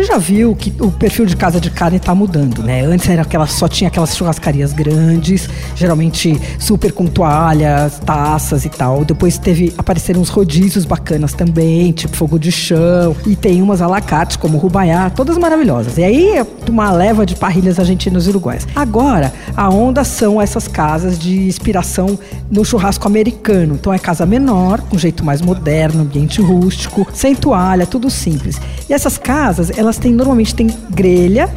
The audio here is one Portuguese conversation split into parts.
Você já viu que o perfil de casa de carne está mudando, né? Antes era aquela, só tinha aquelas churrascarias grandes, geralmente super com toalhas, taças e tal. Depois teve apareceram uns rodízios bacanas também, tipo fogo de chão, e tem umas alacates como Rubaiá, todas maravilhosas. E aí uma leva de parrilhas argentinas e uruguaias. Agora, a onda são essas casas de inspiração no churrasco americano. Então é casa menor, com jeito mais moderno, ambiente rústico, sem toalha, tudo simples. E essas casas, elas têm normalmente tem grelha,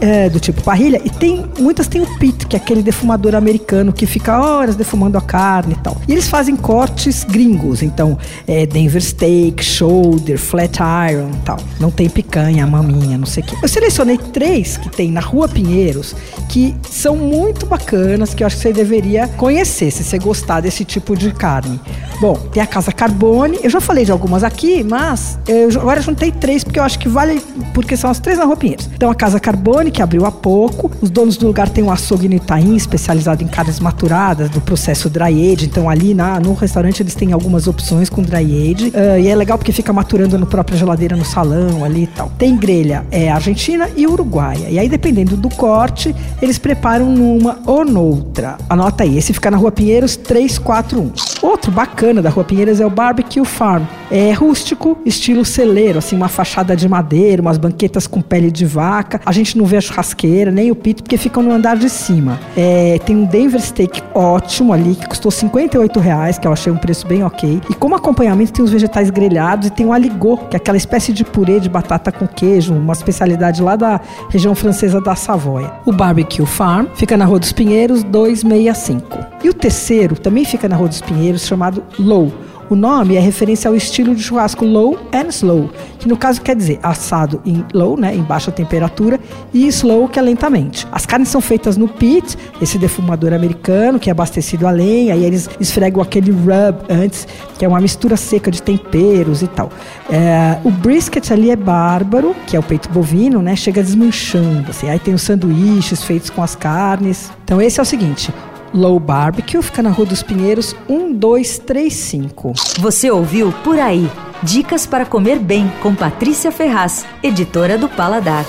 é, do tipo parrilha, e tem muitas têm o pit, que é aquele defumador americano que fica horas defumando a carne e tal. E eles fazem cortes gringos, então é Denver steak, shoulder, flat iron tal. Não tem picanha, maminha, não sei o quê. Eu selecionei três que tem na Rua Pinheiros que são muito bacanas, que eu acho que você deveria conhecer se você gostar desse tipo de carne. Bom, tem a Casa Carbone, eu já falei de algumas aqui, mas eu agora juntei três porque eu acho que vale, porque são as três na Pinheiros. Então a Casa Carbone, que abriu há pouco. Os donos do lugar têm um açougue no Itaim, especializado em carnes maturadas, do processo dry age. Então, ali na, no restaurante, eles têm algumas opções com dry age. Uh, e é legal porque fica maturando na própria geladeira no salão ali e tal. Tem grelha é argentina e uruguaia. E aí, dependendo do corte, eles preparam numa ou noutra. Anota aí, esse fica na Rua Pinheiros 341. Outro bacana da Rua Pinheiros é o Barbecue Farm. É rústico, estilo celeiro, assim, uma fachada de madeira, umas banquetas com pele de vaca. A gente não vê churrasqueira, nem o pito, porque ficam no andar de cima. É, tem um Denver Steak ótimo ali, que custou 58 reais, que eu achei um preço bem ok. E como acompanhamento tem os vegetais grelhados e tem o aligô, que é aquela espécie de purê de batata com queijo, uma especialidade lá da região francesa da Savoia. O Barbecue Farm fica na Rua dos Pinheiros 265. E o terceiro também fica na Rua dos Pinheiros, chamado Low o nome é referência ao estilo de churrasco low and slow, que no caso quer dizer assado em low, né, em baixa temperatura, e slow, que é lentamente. As carnes são feitas no pit, esse defumador americano, que é abastecido a lenha, e eles esfregam aquele rub antes, que é uma mistura seca de temperos e tal. É, o brisket ali é bárbaro, que é o peito bovino, né, chega desmanchando, assim. Aí tem os sanduíches feitos com as carnes. Então esse é o seguinte, Low Barbecue fica na Rua dos Pinheiros 1235. Você ouviu Por Aí. Dicas para comer bem com Patrícia Ferraz, editora do Paladar.